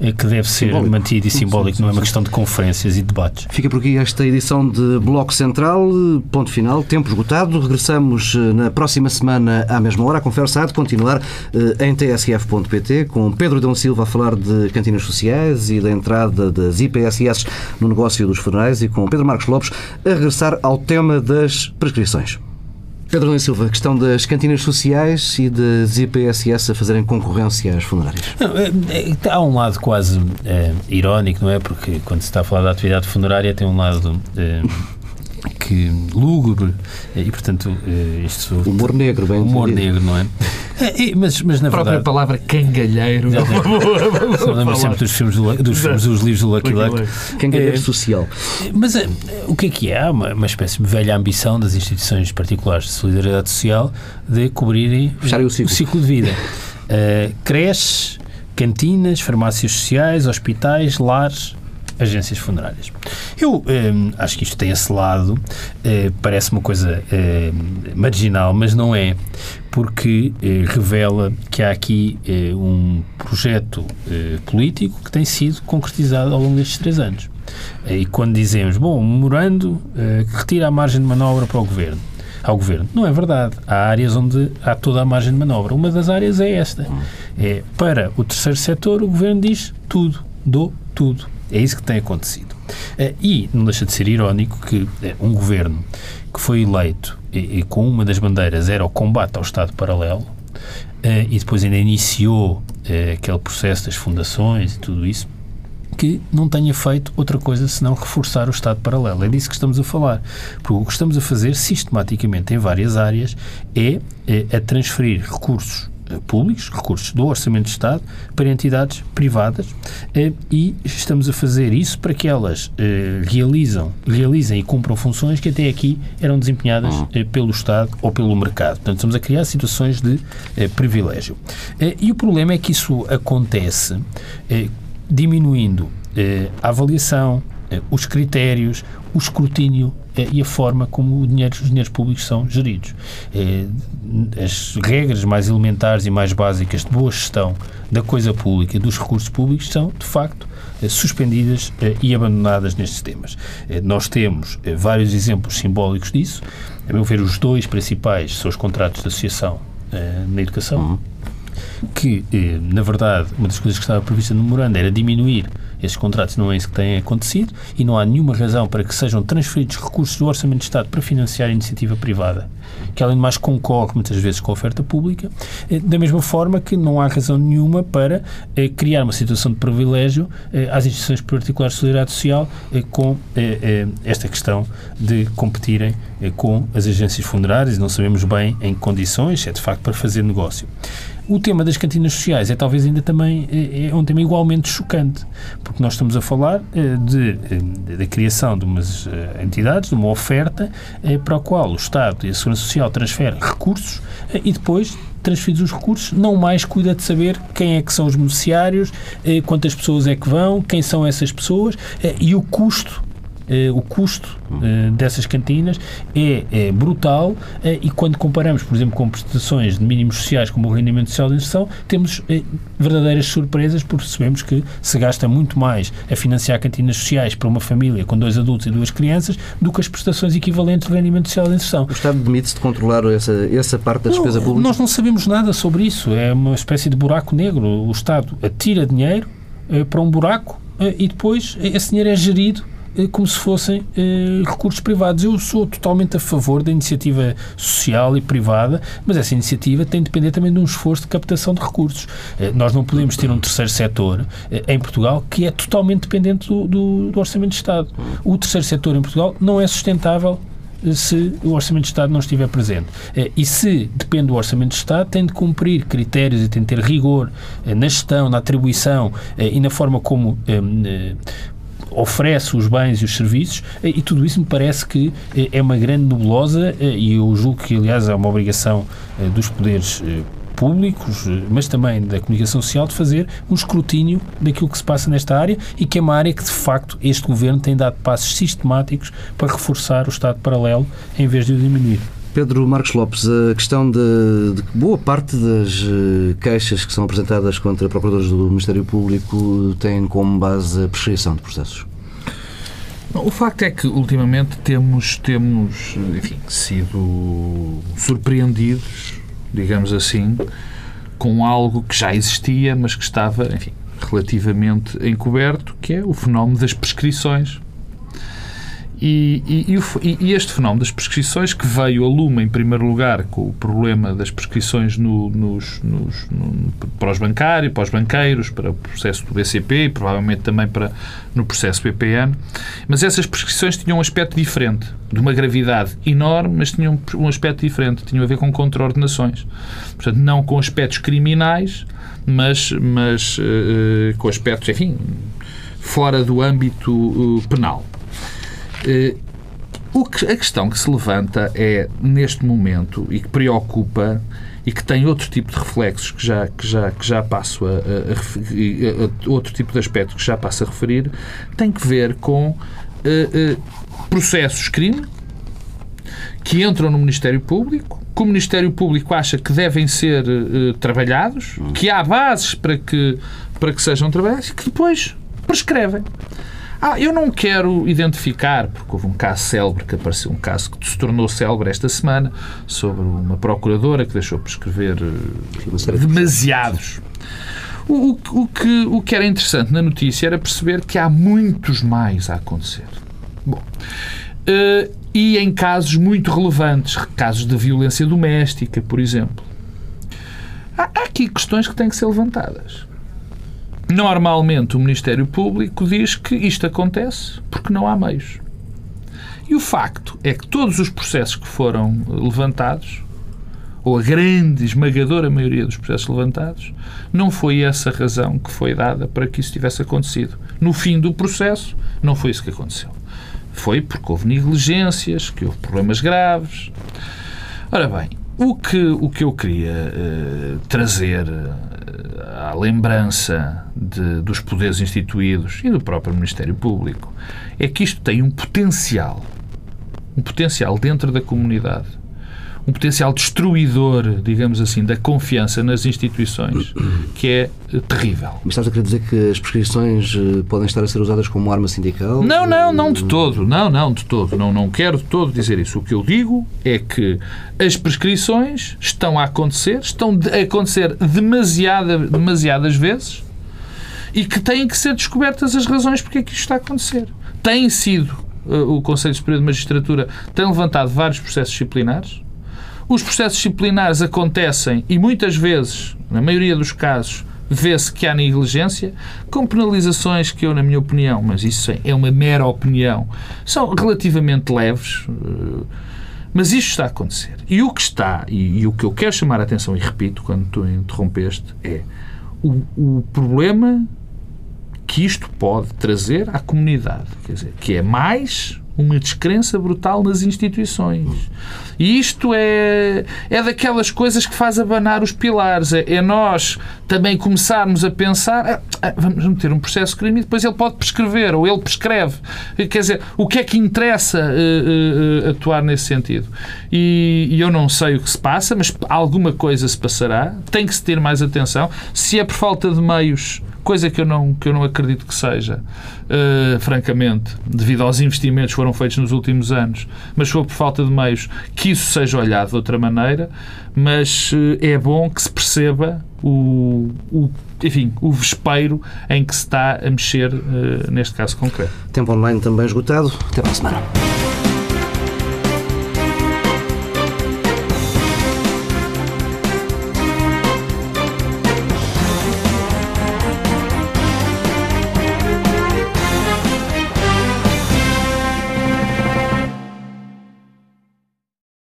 é, que deve ser Simbólico. mantido e simbólico, não é uma questão de conferências e debates. Fica por aqui esta edição de Bloco Central, ponto final, tempo esgotado. Regressamos eh, na próxima semana à mesma hora. A conversa há de continuar eh, em tsf.pt com Pedro Dão Silva a falar de cantinas sociais e da entrada das IPSS no negócio dos funerais e com Pedro Marcos Lopes a regressar ao tema das prescrições. Pedro Nunes Silva, a questão das cantinas sociais e das IPSS a fazerem concorrência às funerárias. Não, é, é, há um lado quase é, irónico, não é? Porque quando se está a falar da atividade funerária tem um lado é, que lúgubre e, portanto, eh, isto... Humor negro, bem Humor negro, não é? É mas, mas na a própria verdade... palavra cangalheiro. Lembro sempre dos filmes, do, dos, filmes, dos livros do Lucky Luke. Cangalheiro é, social. Mas é, o que é que é? Há uma, uma espécie de velha ambição das instituições particulares de solidariedade social de cobrirem o ciclo. o ciclo de vida. Uh, creches, cantinas, farmácias sociais, hospitais, lares agências funerárias. Eu eh, acho que isto tem esse lado, eh, parece uma coisa eh, marginal, mas não é, porque eh, revela que há aqui eh, um projeto eh, político que tem sido concretizado ao longo destes três anos. e quando dizemos, bom, um memorando que retira a margem de manobra para o governo, ao governo. Não é verdade. Há áreas onde há toda a margem de manobra. Uma das áreas é esta. É para o terceiro setor, o governo diz tudo, dou tudo. É isso que tem acontecido. Eh, e não deixa de ser irónico que eh, um governo que foi eleito e, e com uma das bandeiras era o combate ao Estado paralelo eh, e depois ainda iniciou aquele processo das fundações e tudo isso, que não tenha feito outra coisa senão reforçar o Estado paralelo. É disso que estamos a falar. Porque o que estamos a fazer sistematicamente em várias áreas é, é a transferir recursos públicos, recursos do Orçamento de Estado, para entidades privadas eh, e estamos a fazer isso para que elas eh, realizam, realizem e cumpram funções que até aqui eram desempenhadas uhum. pelo Estado ou pelo mercado. Portanto, estamos a criar situações de privilégio. E o problema é que isso acontece diminuindo a avaliação, os critérios, o escrutínio e a forma como dinheiro, os dinheiros públicos são geridos. As regras mais elementares e mais básicas de boa gestão da coisa pública, dos recursos públicos, são, de facto, suspendidas e abandonadas nestes temas. Nós temos vários exemplos simbólicos disso. A meu ver, os dois principais são os contratos de associação na educação. Uhum que, eh, na verdade, uma das coisas que estava prevista no memorando era diminuir esses contratos, não é isso que tem acontecido e não há nenhuma razão para que sejam transferidos recursos do Orçamento de Estado para financiar a iniciativa privada, que além de mais concorre muitas vezes com a oferta pública, eh, da mesma forma que não há razão nenhuma para eh, criar uma situação de privilégio às instituições particulares de solidariedade social com esta questão de competirem com as agências funerárias, não sabemos bem em que condições, é de facto para fazer negócio. O tema das cantinas sociais é talvez ainda também é, é um tema igualmente chocante, porque nós estamos a falar eh, de, de, da criação de umas eh, entidades, de uma oferta eh, para a qual o Estado e a Segurança Social transferem recursos e depois transferidos os recursos, não mais cuida de saber quem é que são os beneficiários, quantas pessoas é que vão, quem são essas pessoas e o custo eh, o custo eh, dessas cantinas é, é brutal eh, e quando comparamos, por exemplo, com prestações de mínimos sociais como o rendimento social de inserção, temos verdadeiras surpresas porque percebemos que se gasta muito mais a financiar cantinas sociais para uma família com dois adultos e duas crianças do que as prestações equivalentes de rendimento social de inserção. O Estado demite-se de controlar essa, essa parte da despesa não, pública? Nós não sabemos nada sobre isso. É uma espécie de buraco negro. O Estado atira dinheiro para um buraco e depois esse dinheiro é gerido eh, como se fossem eh, recursos privados. Eu sou totalmente a favor da iniciativa social e privada, mas essa iniciativa tem de depender também de um esforço de captação de recursos. Eh, nós não podemos ter um terceiro setor eh, em Portugal que é totalmente dependente do, do, do Orçamento de Estado. O terceiro setor em Portugal não é sustentável eh, se o Orçamento de Estado não estiver presente. Eh, e se depende do Orçamento de Estado, tem de cumprir critérios e tem de ter rigor na gestão, na atribuição e na forma como oferece os bens e os serviços e tudo isso me parece que eh, é uma grande nebulosa eh, e eu julgo que, aliás, é uma obrigação eh, dos poderes públicos, mas também da comunicação social, de fazer um escrutínio daquilo que se passa nesta área e que é uma área que, de facto, este governo tem dado passos sistemáticos para reforçar o Estado paralelo em vez de o diminuir. Pedro Marcos Lopes, a questão de, de boa parte das eh, queixas que são apresentadas contra procuradores do Ministério Público têm como base a prescrição de processos. O facto é que ultimamente temos, temos enfim, sido surpreendidos, digamos assim, com algo que já existia, mas que estava, enfim, relativamente encoberto, que é o fenómeno das prescrições e, e, e, este fenómeno das prescrições, que veio a lume, em primeiro lugar, com o problema das prescrições no, nos, nos, no, para os bancários, para os banqueiros, para o processo do BCP e provavelmente também para, no processo BPN, mas essas prescrições tinham um aspecto diferente, de uma gravidade enorme, mas tinham um aspecto diferente, tinham a ver com contraordenações. Portanto, não com aspectos criminais, mas, mas uh, com aspectos, enfim, fora do âmbito uh, penal. Eh, o que, a questão que se levanta é, neste momento, e que preocupa e que tem outro tipo de reflexos que já, que já, que já passo a, a, a, a outro tipo de aspectos que já passo a referir, tem que ver com uh, uh, processos crime que entram no Ministério Público, que o Ministério Público acha que devem ser uh, trabalhados, que há bases para que, para que sejam trabalhados e que depois prescrevem. Ah, eu não quero identificar, porque houve um caso célebre que apareceu, um caso que se tornou célebre esta semana, sobre uma procuradora que deixou prescrever eh, demasiados. O, o, o, que, o que era interessante na notícia era perceber que há muitos mais a acontecer. Bom, uh, e em casos muito relevantes, casos de violência doméstica, por exemplo. Há, há aqui questões que têm que ser levantadas. Normalmente o Ministério Público diz que isto acontece porque não há meios. E o facto é que todos os processos que foram levantados, ou a grande, esmagadora maioria dos processos levantados, não foi essa razão que foi dada para que isso tivesse acontecido. No fim do processo, não foi isso que aconteceu. Foi porque houve negligências, que houve problemas graves. Ora bem, o que, o que eu queria uh, trazer à lembrança de, dos poderes instituídos e do próprio Ministério Público é que isto tem um potencial, um potencial dentro da comunidade, um potencial destruidor, digamos assim, da confiança nas instituições, que é eh, terrível. Mas estás a querer dizer que as prescrições eh, podem estar a ser usadas como arma sindical? Não, não, não de todo. Não, não, de todo. Não, não quero de todo dizer isso. O que eu digo é que as prescrições estão a acontecer, estão a acontecer demasiada, demasiadas vezes e que têm que ser descobertas as razões porque é que isto está a acontecer. Tem sido, eh, o Conselho Superior de Magistratura tem levantado vários processos disciplinares, os processos disciplinares acontecem e muitas vezes, na maioria dos casos, vê-se que há negligência, com penalizações que eu, na minha opinião, mas isso é uma mera opinião, são relativamente leves. Eh, mas isto está a acontecer. E o que está, e, e o que eu quero chamar a atenção, e repito, quando tu interrompeste, é o, o problema que isto pode trazer à comunidade. Quer dizer, que é mais uma descrença brutal nas instituições. E isto é, é daquelas coisas que faz abanar os pilares. É, é nós também começarmos a pensar ah, ah, vamos meter um processo de crime e depois ele pode prescrever ou ele prescreve. Quer dizer, o que é que interessa uh, uh, atuar nesse sentido? E, e, eu não sei o que se passa, mas alguma coisa se passará. Tem que se ter mais atenção. Se é por falta de meios coisa que eu não, que eu não acredito que seja, uh, francamente, devido aos investimentos que foram feitos nos últimos anos, mas foi por falta de meios, que isso seja olhado de outra maneira, mas uh, é bom que se perceba o, o, enfim, o vespeiro em que se está a mexer uh, neste caso concreto. Tempo online também esgotado. Até para a semana.